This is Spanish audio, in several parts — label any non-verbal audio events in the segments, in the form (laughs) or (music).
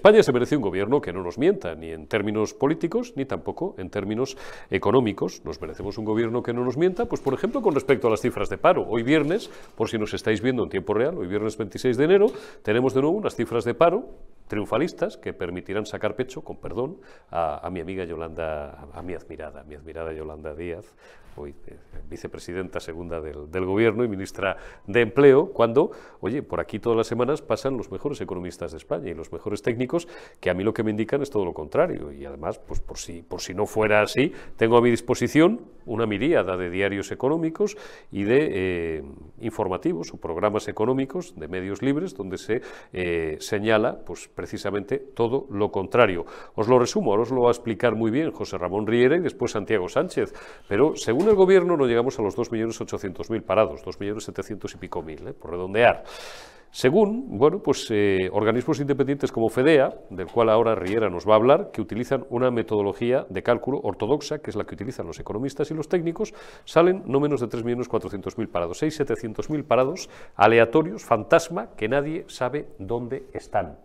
España se merece un gobierno que no nos mienta, ni en términos políticos, ni tampoco en términos económicos. Nos merecemos un gobierno que no nos mienta, pues por ejemplo con respecto a las cifras de paro. Hoy viernes, por si nos estáis viendo en tiempo real, hoy viernes 26 de enero, tenemos de nuevo unas cifras de paro triunfalistas que permitirán sacar pecho, con perdón, a, mi amiga Yolanda, a, mi admirada, a mi admirada Yolanda Díaz, eh, vicepresidenta segunda del, del, Gobierno y ministra de Empleo, cuando, oye, por aquí todas las semanas pasan los mejores economistas de España y los mejores técnicos, que a mí lo que me indican es todo lo contrario. Y además, pues por si, por si no fuera así, tengo a mi disposición una miríada de diarios económicos y de eh, informativos o programas económicos de medios libres donde se eh, señala pues, precisamente todo lo contrario. Os lo resumo, ahora os lo va a explicar muy bien José Ramón Riera y después Santiago Sánchez, pero según el Gobierno no llegamos a los 2.800.000 parados, 2.700.000 y pico mil, eh, por redondear. Según bueno, pues, eh, organismos independientes como FEDEA, del cual ahora Riera nos va a hablar, que utilizan una metodología de cálculo ortodoxa, que es la que utilizan los economistas y los técnicos, salen no menos de 3.400.000 parados, 6.700.000 parados aleatorios, fantasma, que nadie sabe dónde están.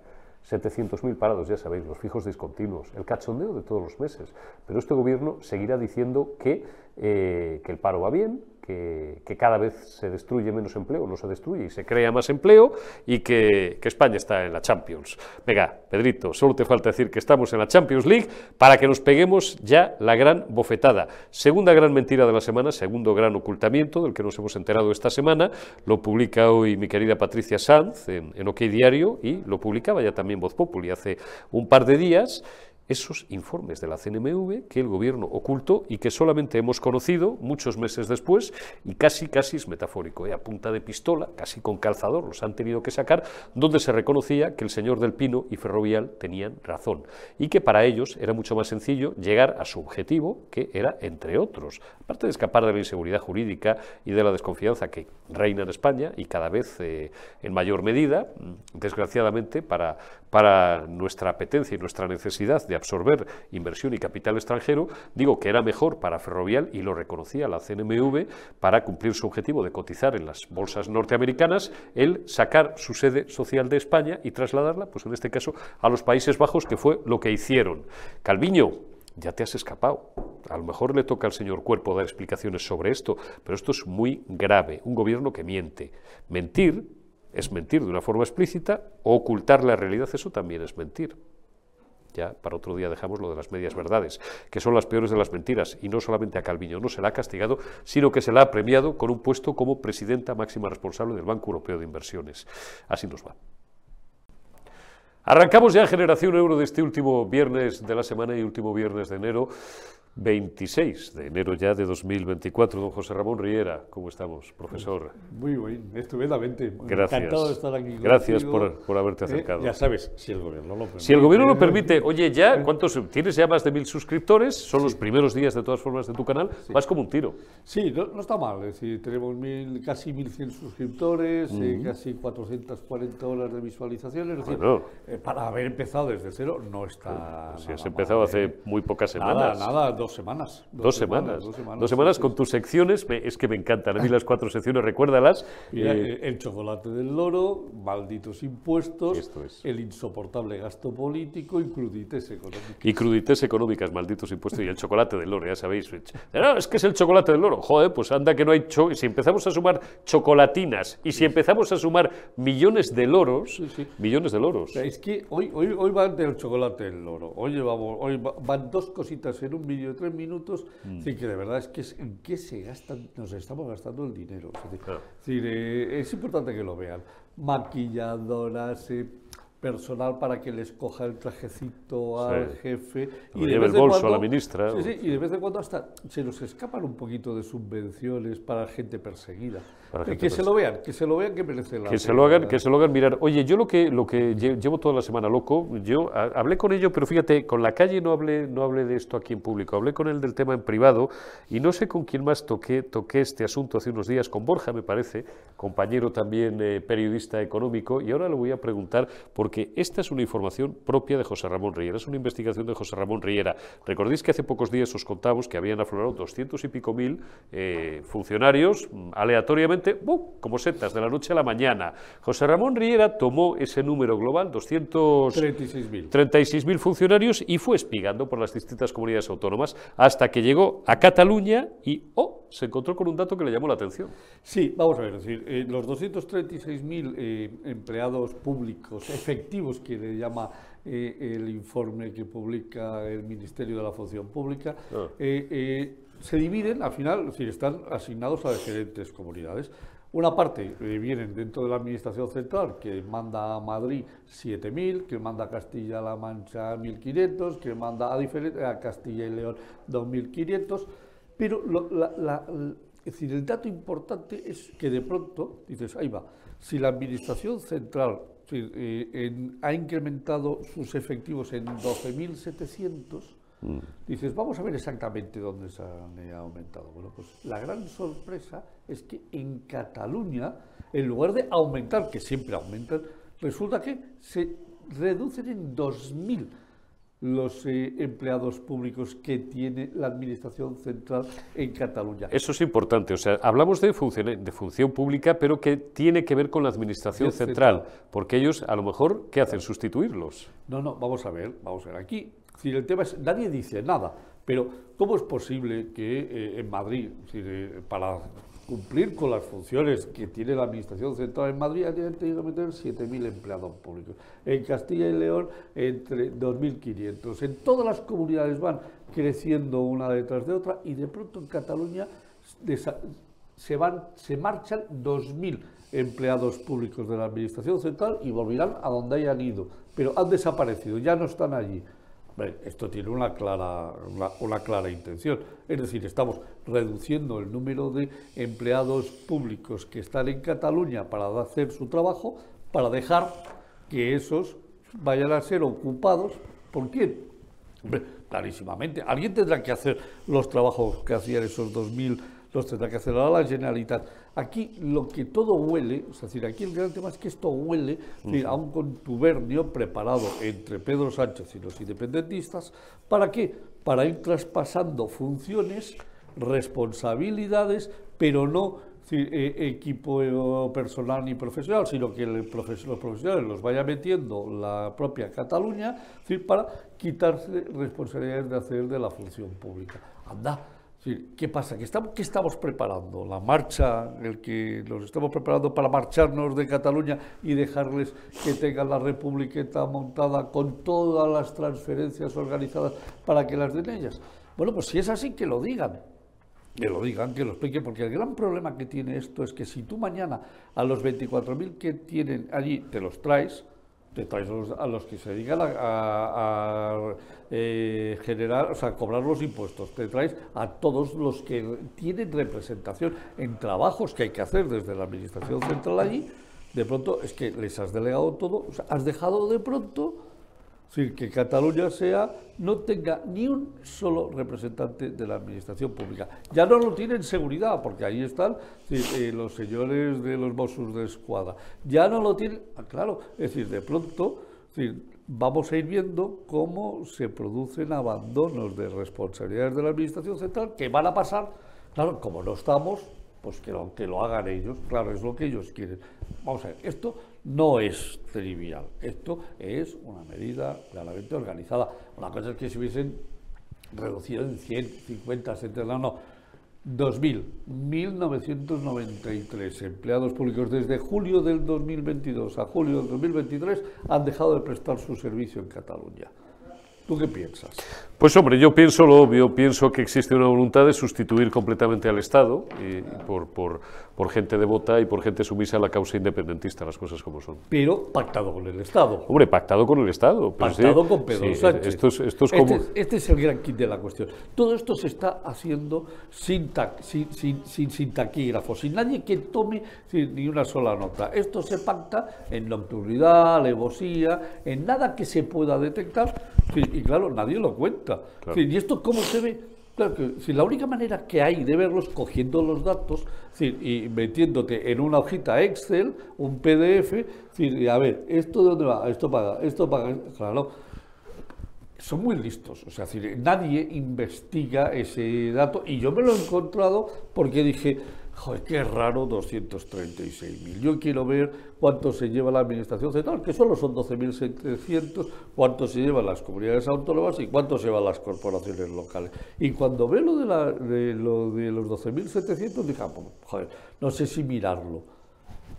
700.000 parados, ya sabéis, los fijos discontinuos, el cachondeo de todos los meses. Pero este gobierno seguirá diciendo que, eh, que el paro va bien, que, cada vez se destruye menos empleo, no se destruye y se crea más empleo y que, España está en la Champions. Venga, Pedrito, solo te falta decir que estamos en la Champions League para que nos peguemos ya la gran bofetada. Segunda gran mentira de la semana, segundo gran ocultamiento del que nos hemos enterado esta semana, lo publica hoy mi querida Patricia Sanz en, en OK Diario y lo publicaba ya también Voz Populi hace un par de días esos informes de la CNMV que el gobierno ocultó y que solamente hemos conocido muchos meses después y casi, casi es metafórico, ¿eh? a punta de pistola, casi con calzador, los han tenido que sacar, donde se reconocía que el señor del Pino y Ferrovial tenían razón y que para ellos era mucho más sencillo llegar a su objetivo, que era, entre otros, aparte de escapar de la inseguridad jurídica y de la desconfianza que reina en España y cada vez eh, en mayor medida, desgraciadamente, para, para nuestra apetencia y nuestra necesidad de absorber inversión y capital extranjero, digo que era mejor para Ferrovial, y lo reconocía la CNMV, para cumplir su objetivo de cotizar en las bolsas norteamericanas, el sacar su sede social de España y trasladarla, pues en este caso, a los Países Bajos, que fue lo que hicieron. Calviño, ya te has escapado. A lo mejor le toca al señor Cuerpo dar explicaciones sobre esto, pero esto es muy grave. Un gobierno que miente. Mentir es mentir de una forma explícita, o ocultar la realidad, eso también es mentir. Ya para otro día dejamos lo de las medias verdades, que son las peores de las mentiras, y no solamente a Calviño no se la ha castigado, sino que se la ha premiado con un puesto como presidenta máxima responsable del Banco Europeo de Inversiones. Así nos va. Arrancamos ya Generación Euro de este último viernes de la semana y último viernes de enero. 26 de enero ya de 2024. Don José Ramón Riera, ¿cómo estamos, profesor? Muy bien, estupendamente. Gracias. Encantado de estar aquí. Gracias por, por, haberte eh, acercado. ya sabes, si el gobierno lo permite. Si el gobierno lo permite, oye, ya, ¿cuántos? Tienes ya más de mil suscriptores, son los primeros días de todas formas de tu canal, vas como un tiro. Sí, no, está mal, es decir, tenemos mil, casi 1.100 suscriptores, eh, casi 440 horas de visualizaciones, es decir, eh, para haber empezado desde cero no está. Si has empezado hace muy pocas semanas. Nada, nada, dos semanas. Dos, semanas, Dos semanas, con tus secciones, es que me encantan. A mí las cuatro secciones, recuérdalas. Eh, el chocolate del loro, malditos impuestos, el insoportable gasto político y crudites económicas. Y crudites económicas, malditos impuestos, y el chocolate del loro, ya sabéis. No, es que es el chocolate del loro. Joder, pues anda que no hay... si empezamos a sumar chocolatinas y si empezamos a sumar millones de loros, millones de loros. Es que hoy, hoy, hoy van del chocolate del loro. Hoy, vamos, hoy van dos cositas en un de tres minutos Mm. que de verdad es que es, en qué se gastan, nos estamos gastando el dinero. Es, eh, es importante que lo vean. Maquilladoras, eh, personal para que les coja el trajecito al jefe. Y lleve el bolso a la ministra. Sí, sí, y de vez en cuando hasta se nos escapan un poquito de subvenciones para gente perseguida. que, se lo vean, que se lo vean que merece la que Se lo hagan, que se lo hagan mirar. Oye, yo lo que, lo que llevo toda la semana loco, yo hablé con ello, pero fíjate, con la calle no hablé, no hablé de esto aquí en público, hablé con él del tema en privado y no sé con quién más toqué, toqué este asunto hace unos días, con Borja me parece, compañero también eh, periodista económico, y ahora le voy a preguntar por porque esta es una información propia de José Ramón Riera, es una investigación de José Ramón Riera. Recordéis que hace pocos días os contamos que habían aflorado 200 y pico mil eh, funcionarios mm, aleatoriamente, como setas, de la noche a la mañana. José Ramón Riera tomó ese número global, 236.000 mil funcionarios, y fue espigando por las distintas comunidades autónomas hasta que llegó a Cataluña y, oh, se encontró con un dato que le llamó la atención. Sí, vamos a ver, es decir, eh, los 236.000 eh, empleados públicos efectivos que le llama eh, el informe que publica el Ministerio de la Función Pública, ah. se dividen, al final, es decir, están asignados a diferentes comunidades. Una parte vienen dentro de la Administración Central, que manda a Madrid 7.000, que manda a Castilla-La Mancha 1.500, que manda a, a Castilla y León 2.500, pero la, es decir, el dato importante es que de pronto dices, ahí va, si la Administración Central eh, ha incrementado sus efectivos en 12.700, mm. dices, vamos a ver exactamente dónde se han aumentado. Bueno, pues la gran sorpresa es que en Cataluña, en lugar de aumentar, que siempre aumentan, resulta que se reducen en 2.000 los eh, empleados públicos que tiene la Administración Central en Cataluña. Eso es importante, o sea, hablamos de función, de función pública, pero que tiene que ver con la Administración central, porque ellos a lo mejor, ¿qué hacen? ¿Sustituirlos? No, no, vamos a ver, vamos a ver. Aquí, si el tema es, nadie dice nada, pero ¿cómo es posible que eh, en Madrid, eh, para cumplir con las funciones que tiene la Administración Central en Madrid, han tenido que meter 7.000 empleados públicos. En Castilla y León, entre 2.500. En todas las comunidades van creciendo una detrás de otra y de pronto en Cataluña se, van, se marchan 2.000 empleados públicos de la Administración Central y volverán a donde hayan ido. Pero han desaparecido, ya no están allí esto tiene una clara, una, clara intención. Es decir, estamos reduciendo el número de empleados públicos que están en Cataluña para hacer su trabajo, para dejar que esos vayan a ser ocupados por quién. clarísimamente. Alguien tendrá que hacer los trabajos que hacían esos 2.000 los tendrá que hacer la Generalitat. Aquí lo que todo huele, es decir, aquí el gran tema es que esto huele a un contubernio preparado entre Pedro Sánchez y los independentistas. ¿Para qué? Para ir traspasando funciones, responsabilidades, pero no eh, equipo eh, personal ni profesional, sino que los profesionales los vaya metiendo la propia Cataluña para quitarse responsabilidades de hacer de la función pública. Anda, ¿Qué pasa? ¿Qué estamos, ¿Qué estamos preparando? ¿La marcha? ¿El que nos estamos preparando para marcharnos de Cataluña y dejarles que tengan la republiqueta montada con todas las transferencias organizadas para que las den ellas? Bueno, pues si es así, que lo digan. Que lo digan, que lo expliquen, porque el gran problema que tiene esto es que si tú mañana a los 24.000 que tienen allí te los traes, te traes a los que se dedican a, eh, generar, o sea, cobrar los impuestos, te traes a todos los que tienen representación en trabajos que hay que hacer desde la Administración Central allí, de pronto es que les has delegado todo, o sea, has dejado de pronto decir, que Cataluña sea, no tenga ni un solo representante de la administración pública. Ya no lo tienen seguridad, porque ahí están eh, los señores de los Mossos de Escuadra. Ya no lo tienen, ah, claro, es decir, de pronto, vamos a ir viendo cómo se producen abandonos de responsabilidades de la administración central que van a pasar, claro, como no estamos, pues que lo, que lo hagan ellos, claro, es lo que ellos quieren. Vamos a ver, esto no es trivial, esto es una medida claramente organizada. Una cosa es que se hubiesen reducido en 100, 50, 70, no, no. 2.000, 1.993 empleados públicos desde julio del 2022 a julio del 2023 han dejado de prestar su servicio en Cataluña. ¿Tú qué piensas? Pues hombre, yo pienso lo obvio, pienso que existe una voluntad de sustituir completamente al Estado y por, por, por, gente devota y por gente sumisa a la causa independentista, las cosas como son. Pero pactado con el Estado. Hombre, pactado con el Estado. pactado con Pedro Sánchez. Esto es, esto es como... este, este, es el gran kit de la cuestión. Todo esto se está haciendo sin, sin, sin, sin, taquígrafo, sin nadie que tome ni una sola nota. Esto se pacta en nocturnidad, alevosía, en nada que se pueda detectar y claro, nadie lo cuenta. ¿Y esto cómo se ve? Claro que si la única manera que hay de verlos cogiendo los datos y metiéndote en una hojita Excel, un PDF, decir, a ver, ¿esto de dónde va? Esto paga, esto paga, claro. Son muy listos, o sea, nadie investiga ese dato y yo me lo he encontrado porque dije, Joder, qué raro 236.000. Yo quiero ver cuánto se lleva la Administración Central, que solo son 12.700, cuánto se llevan las comunidades autónomas y cuánto se llevan las corporaciones locales. Y cuando ve lo de, la, de, lo de los 12.700, dije, ah, pues, joder, no sé si mirarlo.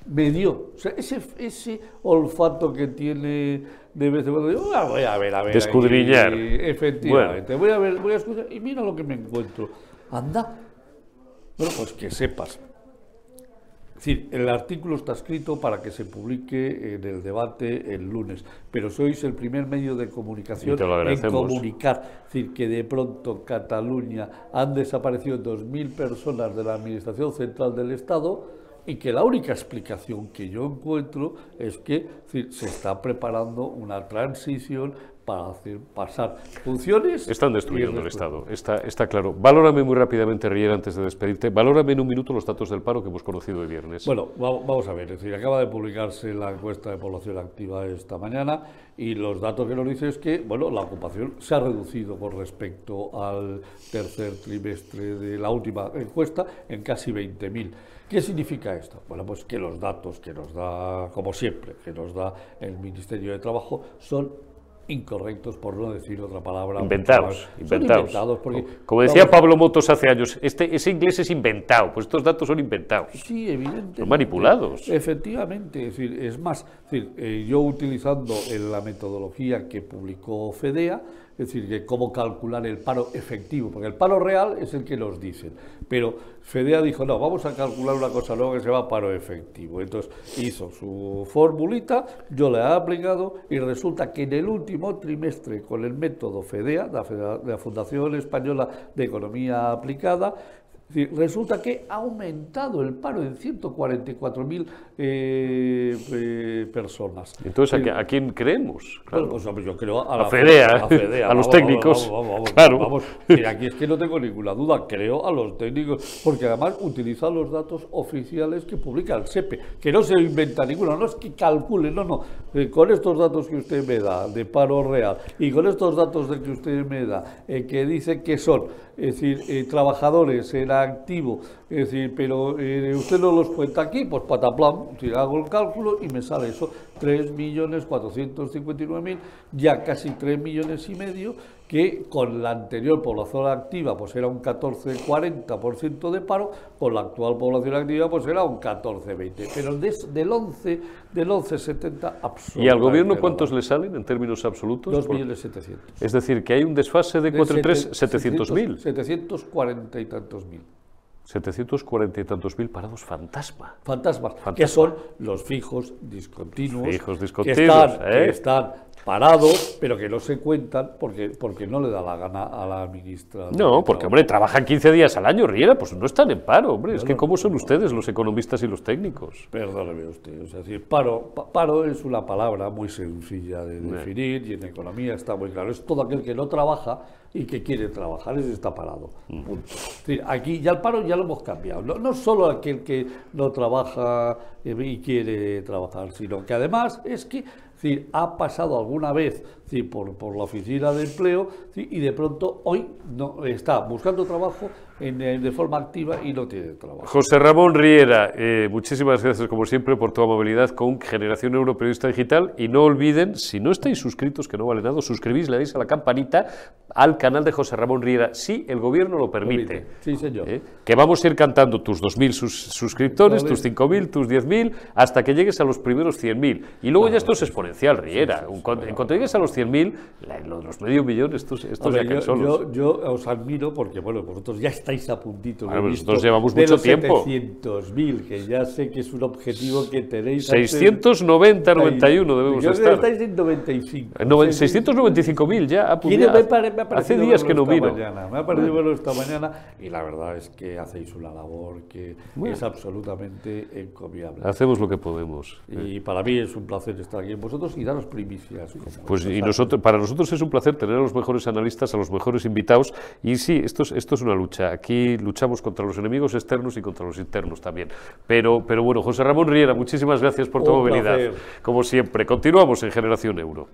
Me dio, o sea, ese, ese olfato que tiene de vez en cuando, digo, ah, voy a ver, a ver. Descudriñar. efectivamente, voy a ver, voy a escuchar y mira lo que me encuentro. Anda, bueno, pues que sepas. Es decir, el artículo está escrito para que se publique en el debate el lunes, pero sois el primer medio de comunicación en comunicar. Es decir, que de pronto Cataluña han desaparecido 2.000 personas de la Administración Central del Estado y que la única explicación que yo encuentro es que se está preparando una transición para hacer pasar funciones. Están destruyendo el Estado, está, está claro. Valórame muy rápidamente, Riera, antes de despedirte. Valórame en un minuto los datos del paro que hemos conocido el viernes. Bueno, vamos a ver. Es decir, acaba de publicarse la encuesta de población activa esta mañana y los datos que nos dice es que, bueno, la ocupación se ha reducido con respecto al tercer trimestre de la última encuesta en casi 20.000. ¿Qué significa esto? Bueno, pues que los datos que nos da, como siempre, que nos da el Ministerio de Trabajo son incorrectos, por no decir otra palabra. Inventados, inventados. Como decía Pablo Motos hace años, este, ese inglés es inventado, pues estos datos son inventados. Sí, evidentemente. Son manipulados. Efectivamente, es, decir, es más, eh, yo utilizando la metodología que publicó FEDEA, es decir, que cómo calcular el paro efectivo, porque el paro real es el que nos dicen, pero FEDEA dijo, no, vamos a calcular una cosa nueva que se llama paro efectivo. Entonces hizo su formulita, yo la he aplicado y resulta que en el último trimestre con el método FEDEA, de la Fundación Española de Economía Aplicada, resulta que ha aumentado el paro en 144.000 eh, eh, personas. Entonces, ¿a, quién creemos? Claro. pues, yo creo a, la FEDEA, a, los técnicos. claro. aquí es que no tengo ninguna duda, creo a los técnicos, porque además utilizan los datos oficiales que publica el SEPE, que no se inventa ninguno, no es que calcule, no, no, eh, con estos datos que usted me da de paro real y con estos datos de que usted me da, que dice que son es decir, eh, trabajadores en activo, es decir, pero eh, usted no los cuenta aquí, pues pataplam, si hago el cálculo y me sale eso, 3.459.000, ya casi 3 millones y medio, que con la anterior población activa pues era un 14-40% de paro, con la actual población activa pues era un 14-20%, pero del 11 del 11,70 absolutamente. ¿Y al gobierno cuántos le salen en términos absolutos? 2.700.000. Es decir, que hay un desfase de, 4 3, 700.000. 740 y tantos mil. 740 y tantos mil parados fantasma. Fantasmas, que son los fijos discontinuos. Fijos discontinuos, que ¿eh? están parados, pero que no se cuentan porque, porque no le da la gana a la ministra. No, porque, hombre, trabajan 15 días al año, Riera, pues no están en paro, hombre. es que, ¿cómo son ustedes, los economistas y los técnicos? Perdóneme usted. Es decir, paro, paro es una palabra muy sencilla de definir y en economía está muy claro. Es todo aquel que no trabaja y que quiere trabajar, ese está parado. aquí ya el paro ya lo hemos cambiado. No, no solo aquel que no trabaja eh, y quiere trabajar, sino que además es que ha pasado alguna vez por, por, la oficina de empleo y de pronto hoy no está buscando trabajo de forma activa y no tiene trabajo. José Ramón Riera, eh, muchísimas gracias como siempre por tu amabilidad con Generación Europeriodista Digital y no olviden, si no estáis suscritos, que no vale nada, suscribís, le dais a la campanita al canal de José Ramón Riera, si el gobierno lo permite. Sí, señor. Eh, que vamos a ir cantando tus 2.000 suscriptores, tus 5.000, tus 10.000, hasta que llegues a los primeros 100.000. Y luego ya esto es exponencial, Riera. en cuanto llegues a los 100.000, los medio millón, estos, estos ya yo, solos. Yo, os admiro porque, bueno, vosotros ya estáis a puntito. Bueno, nosotros llevamos de mucho los tiempo. 700.000, que ya sé que es un objetivo que tenéis. 690, 91 debemos yo estar. estáis en 95. 695.000 ya, ¿Quién me, Hace días que no vino. me ha parecido verlo esta (laughs) mañana y la verdad es que hacéis una labor que es absolutamente encomiable. Hacemos lo que podemos. Y para mí es un placer estar aquí con vosotros y daros primicias. Pues y nosotros, para nosotros es un placer tener a los mejores analistas, a los mejores invitados. Y sí, esto es, esto es una lucha. Aquí luchamos contra los enemigos externos y contra los internos también. Pero, pero bueno, José Ramón Riera, muchísimas gracias por tu movilidad. Como siempre, continuamos en Generación Euro.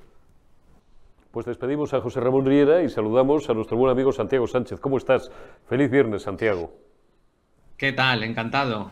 Pues despedimos a José Ramón Riera y saludamos a nuestro buen amigo Santiago Sánchez. ¿Cómo estás? Feliz viernes, Santiago. ¿Qué tal? Encantado.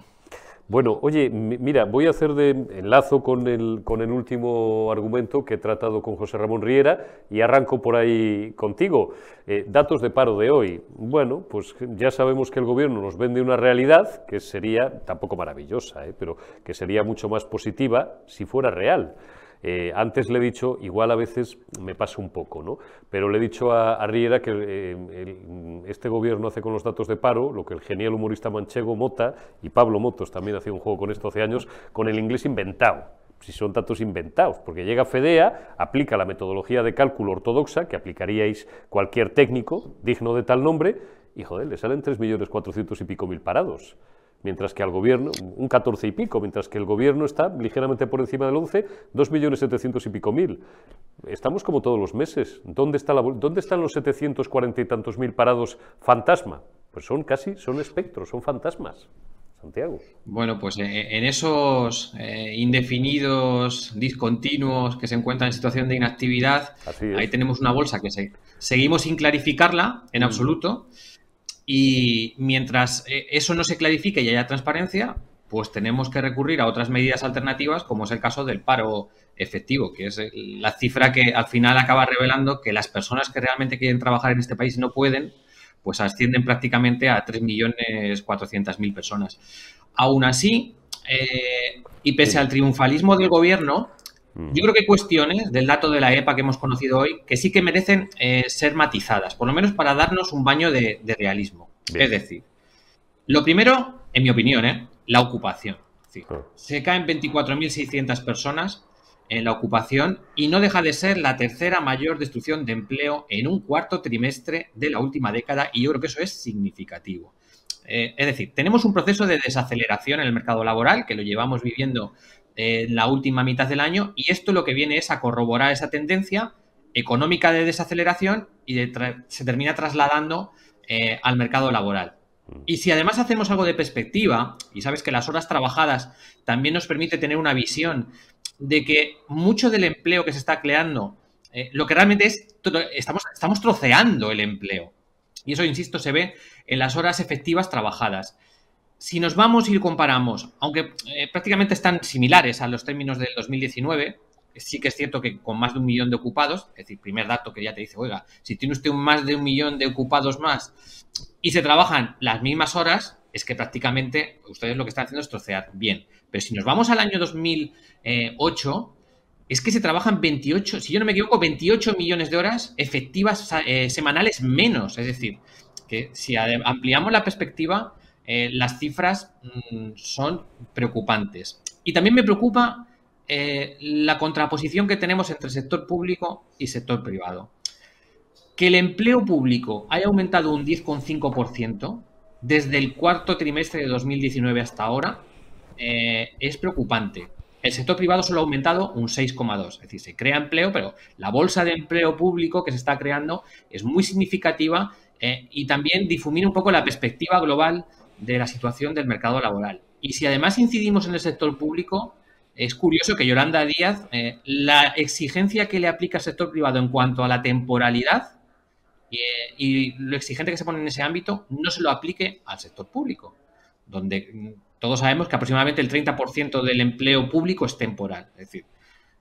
Bueno, oye, mira, voy a hacer de enlazo con el, con el último argumento que he tratado con José Ramón Riera y arranco por ahí contigo. Eh, datos de paro de hoy. Bueno, pues ya sabemos que el gobierno nos vende una realidad que sería, tampoco maravillosa, eh, pero que sería mucho más positiva si fuera real. Eh, antes le he dicho, igual a veces me pasa un poco, ¿no? pero le he dicho a, Riera que eh, este gobierno hace con los datos de paro lo que el genial humorista manchego Mota y Pablo Motos también hacía un juego con esto hace años, con el inglés inventado si son datos inventados, porque llega FEDEA, aplica la metodología de cálculo ortodoxa que aplicaríais cualquier técnico digno de tal nombre, y joder, le salen 3.400.000 y pico mil parados mientras que al gobierno, un 14 y pico, mientras que el gobierno está ligeramente por encima del 11, 2.700.000 y pico mil. Estamos como todos los meses. ¿Dónde, está la, ¿Dónde están los 740 y tantos mil parados fantasma? Pues son casi, son espectros, son fantasmas. Santiago. Bueno, pues eh, en esos eh, indefinidos, discontinuos que se encuentran en situación de inactividad, ahí tenemos una bolsa que seguimos sin clarificarla en mm. Y mientras eh, eso no se clarifique y haya transparencia, pues tenemos que recurrir a otras medidas alternativas, como es el caso del paro efectivo, que es la cifra que al final acaba revelando que las personas que realmente quieren trabajar en este país no pueden, pues ascienden prácticamente a 3.400.000 personas. Aún así, eh, y pese al triunfalismo del gobierno. Yo creo que hay cuestiones del dato de la EPA que hemos conocido hoy que sí que merecen eh, ser matizadas, por lo menos para darnos un baño de, realismo. Es decir, lo primero, en mi opinión, ¿eh? la ocupación. Ah. Se caen 24.600 personas en la ocupación y no deja de ser la tercera mayor destrucción de empleo en un cuarto trimestre de la última década y yo creo que eso es significativo. Eh, es decir, tenemos un proceso de desaceleración en el mercado laboral que lo llevamos viviendo en la última mitad del año y esto lo que viene es a corroborar esa tendencia económica de desaceleración y se termina trasladando eh, al mercado laboral. Y si además hacemos algo de perspectiva, y sabes que las horas trabajadas también nos permite tener una visión de que mucho del empleo que se está creando, eh, lo que realmente es, estamos, estamos troceando el empleo. Y eso, insisto, se ve en las horas efectivas trabajadas si nos vamos y comparamos, aunque eh, prácticamente están similares a los términos del 2019, sí que es cierto que con más de un millón de ocupados, es decir, primer dato que ya te dice, oiga, si tiene usted más de un millón de ocupados más y se trabajan las mismas horas, es que prácticamente ustedes lo que están haciendo es trocear bien. Pero si nos vamos al año 2008, es que se trabajan 28, si yo no me equivoco, 28 millones de horas efectivas eh, semanales menos. Es decir, que si ampliamos la perspectiva, eh, las cifras mm, son preocupantes. Y también me preocupa eh, la contraposición que tenemos entre sector público y sector privado. Que el empleo público haya aumentado un 10,5% desde el cuarto trimestre de 2019 hasta ahora eh, es preocupante. El sector privado solo ha aumentado un 6,2. Es decir, se crea empleo, pero la bolsa de empleo público que se está creando es muy significativa y también difumina un poco la perspectiva global de la situación del mercado laboral. Y si además incidimos en el sector público, es curioso que Yolanda Díaz, eh, la exigencia que le aplica al sector privado en cuanto a la temporalidad eh, y lo exigente que se pone en ese ámbito, no se lo aplique al sector público, donde mm, todos sabemos que aproximadamente el 30% del empleo público es temporal. Es decir,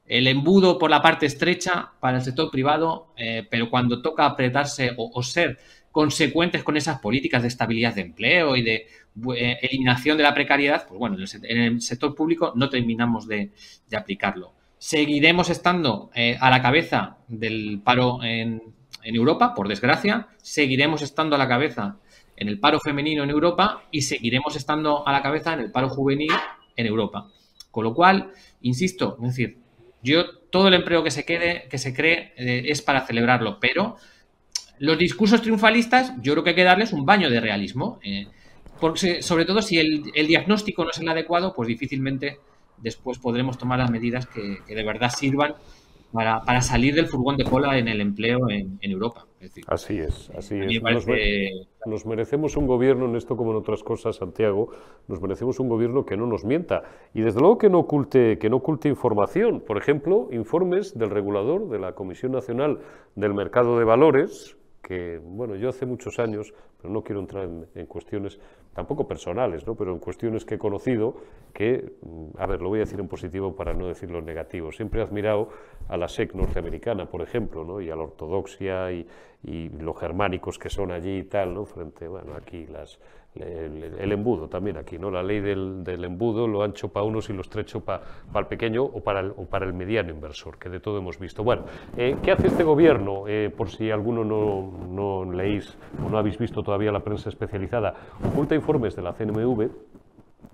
el embudo por la parte estrecha para el sector privado, eh, pero cuando toca apretarse o ser consecuentes con esas políticas de estabilidad de empleo y de eh, eliminación de la precariedad, pues bueno, en el, sector público no terminamos de, aplicarlo. Seguiremos estando eh, a la cabeza del paro en, Europa, por desgracia, seguiremos estando a la cabeza en el paro femenino en Europa y seguiremos estando a la cabeza en el paro juvenil en Europa. Con lo cual, insisto, es decir, yo todo el empleo que se quede, que se cree, eh, es para celebrarlo, pero los discursos triunfalistas, yo creo que hay que darles un baño de realismo. Eh, porque, sobre todo si el, diagnóstico no es el adecuado, pues difícilmente después podremos tomar las medidas que, de verdad sirvan para, salir del furgón de cola en el empleo en, Europa. así es, así es. Nos, merecemos un gobierno en esto como en otras cosas, Santiago, nos merecemos un gobierno que no nos mienta y desde luego que no oculte, que no oculte información. Por ejemplo, informes del regulador de la Comisión Nacional del Mercado de Valores, que, bueno, yo hace muchos años, pero no quiero entrar en, cuestiones tampoco personales, ¿no? pero en cuestiones que he conocido, que, mm, a ver, lo voy a decir en positivo para no decirlo en negativo, siempre he admirado a la SEC norteamericana, por ejemplo, ¿no? y a la ortodoxia y, y los germánicos que son allí y tal, ¿no? frente, bueno, aquí las el, embudo también aquí, ¿no? La ley del, embudo, lo ancho para unos y lo estrecho para el pequeño o para el, o para el mediano inversor, que de todo hemos visto. Bueno, eh, ¿qué hace este gobierno? Eh, por si alguno no, no leéis o no habéis visto todavía la prensa especializada, oculta informes de la CNMV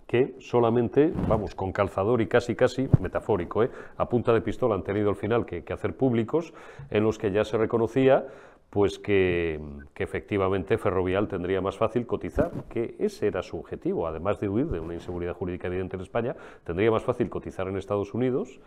que solamente, vamos, con calzador y casi casi metafórico, ¿eh? a punta de pistola han tenido al final que, que hacer públicos, en los que ya se reconocía pues que, efectivamente Ferrovial tendría más fácil cotizar, que ese era su objetivo, además de huir de una inseguridad jurídica evidente en España, tendría más fácil cotizar en Estados Unidos,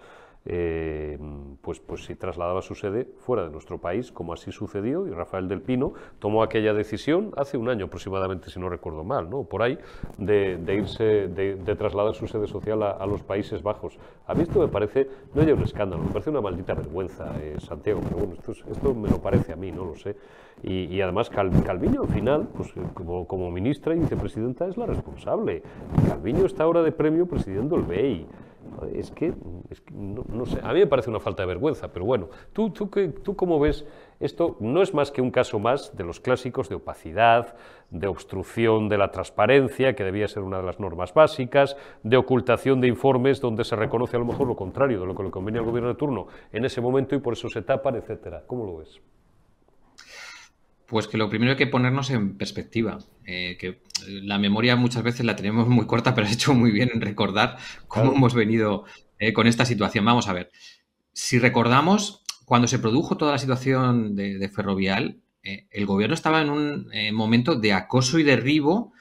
eh, pues, pues si trasladaba su sede fuera de nuestro país, como así sucedió, y Rafael del Pino tomó aquella decisión hace un año aproximadamente, si no recuerdo mal, ¿no? por ahí, de, irse, de, trasladar su sede social a, los Países Bajos. A mí esto me parece, no hay un escándalo, me parece una maldita vergüenza, eh, Santiago, pero bueno, esto, esto, me lo parece a mí, no lo sé. Y, además Calviño al final, pues como, como ministra y vicepresidenta es la responsable. Calviño está ahora de premio presidiendo el BEI. Es que, no, sé, a mí me parece una falta de vergüenza, pero bueno, ¿tú, tú, tú cómo ves esto? No es más que un caso más de los clásicos de opacidad, de obstrucción de la transparencia, que debía ser una de las normas básicas, de ocultación de informes donde se reconoce a lo mejor lo contrario de lo que le convenía al gobierno de turno en ese momento y por eso se tapan, etcétera. ¿Cómo lo ves? Pues que lo primero hay que ponernos en perspectiva, eh, que la memoria muchas veces la tenemos muy corta, pero has hecho muy bien en recordar cómo hemos venido eh, con esta situación. Vamos a ver, si recordamos, cuando se produjo toda la situación de, Ferrovial, eh, el gobierno estaba en un momento de acoso y derribo,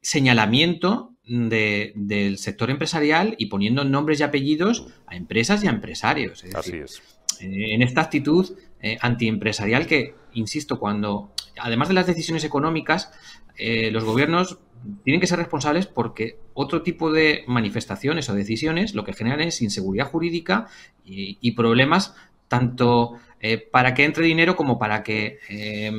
señalamiento del sector empresarial y poniendo nombres y apellidos a empresas y a empresarios. Así es. En esta actitud antiempresarial que insisto, cuando, además de las decisiones económicas, eh, los gobiernos tienen que ser responsables porque otro tipo de manifestaciones o decisiones lo que generan es inseguridad jurídica y, problemas tanto eh, para que entre dinero como para que eh,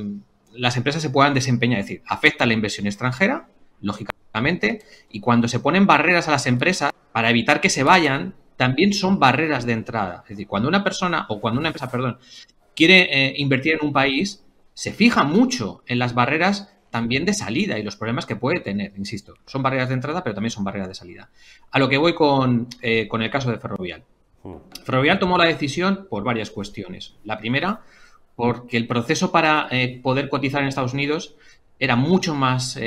las empresas se puedan desempeñar. Es decir, afecta la inversión extranjera, lógicamente, y cuando se ponen barreras a las empresas para evitar que se vayan, también son barreras de entrada. Es decir, cuando una persona o cuando una empresa, perdón, quiere eh, invertir en un país, se fija mucho en las barreras también de salida y los problemas que puede tener, insisto. Son barreras de entrada, pero también son barreras de salida. A lo que voy con, eh, el caso de Ferrovial. Hmm. Ferrovial tomó la decisión por varias cuestiones. La primera, porque el proceso para eh, poder cotizar en Estados Unidos era mucho más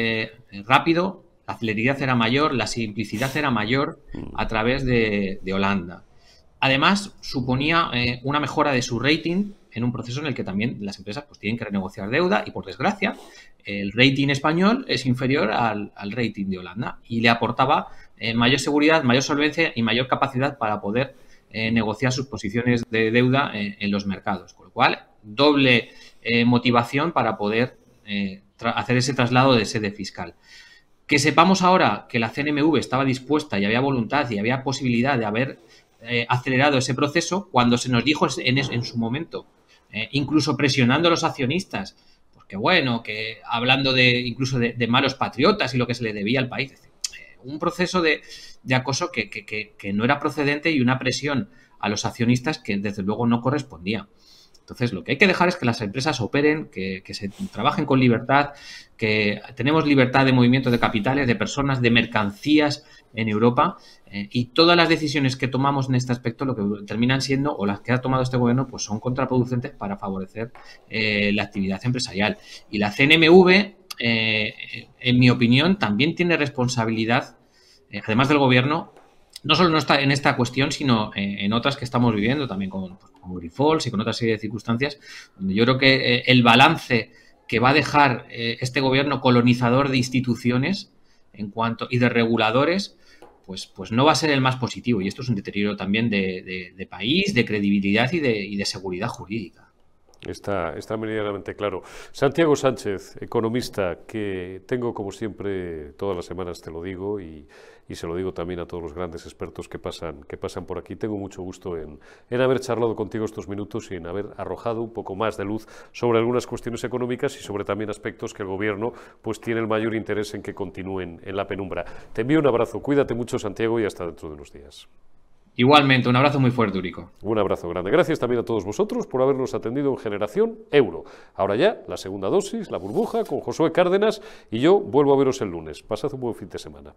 rápido, la celeridad era mayor, la simplicidad era mayor hmm. a través de, Holanda. Además, suponía una mejora de su rating en un proceso en el que también las empresas pues, tienen que renegociar deuda y, por desgracia, el rating español es inferior al, rating de Holanda y le aportaba eh, mayor seguridad, mayor solvencia y mayor capacidad para poder eh, negociar sus posiciones de deuda eh, en los mercados. Con lo cual, doble motivación para poder hacer ese traslado de sede fiscal. Que sepamos ahora que la CNMV estaba dispuesta y había voluntad y había posibilidad de haber acelerado ese proceso cuando se nos dijo en, su momento eh, incluso presionando a los accionistas, porque bueno, que hablando de incluso de, malos patriotas y lo que se le debía al país. Eh, un proceso de, acoso que, que, no era procedente y una presión a los accionistas que desde luego no correspondía. Entonces, lo que hay que dejar es que las empresas operen, que, se trabajen con libertad, que tenemos libertad de movimiento de capitales, de personas, de mercancías en Europa eh, y todas las decisiones que tomamos en este aspecto lo que terminan siendo o las que ha tomado este gobierno pues son contraproducentes para favorecer eh, la actividad empresarial. Y la CNMV, eh, en mi opinión, también tiene responsabilidad, además del gobierno, no solo en esta cuestión, sino en, otras que estamos viviendo también con, pues, con Grifols y con otra serie de circunstancias, donde yo creo que el balance que va a dejar este gobierno colonizador de instituciones en cuanto y de reguladores, pues, pues no va a ser el más positivo. Y esto es un deterioro también de, país, de credibilidad y de, y de seguridad jurídica. Está, está medianamente claro. Santiago Sánchez, economista, que tengo como siempre todas las semanas te lo digo y, y, se lo digo también a todos los grandes expertos que pasan, que pasan por aquí. Tengo mucho gusto en, en haber charlado contigo estos minutos y en haber arrojado un poco más de luz sobre algunas cuestiones económicas y sobre también aspectos que el gobierno pues tiene el mayor interés en que continúen en la penumbra. Te envío un abrazo, cuídate mucho Santiago y hasta dentro de unos días. Igualmente, un abrazo muy fuerte, Urico. Un abrazo grande. Gracias también a todos vosotros por habernos atendido en Generación Euro. Ahora ya, la segunda dosis, la burbuja, con Josué Cárdenas y yo vuelvo a veros el lunes. Pasad un buen fin de semana.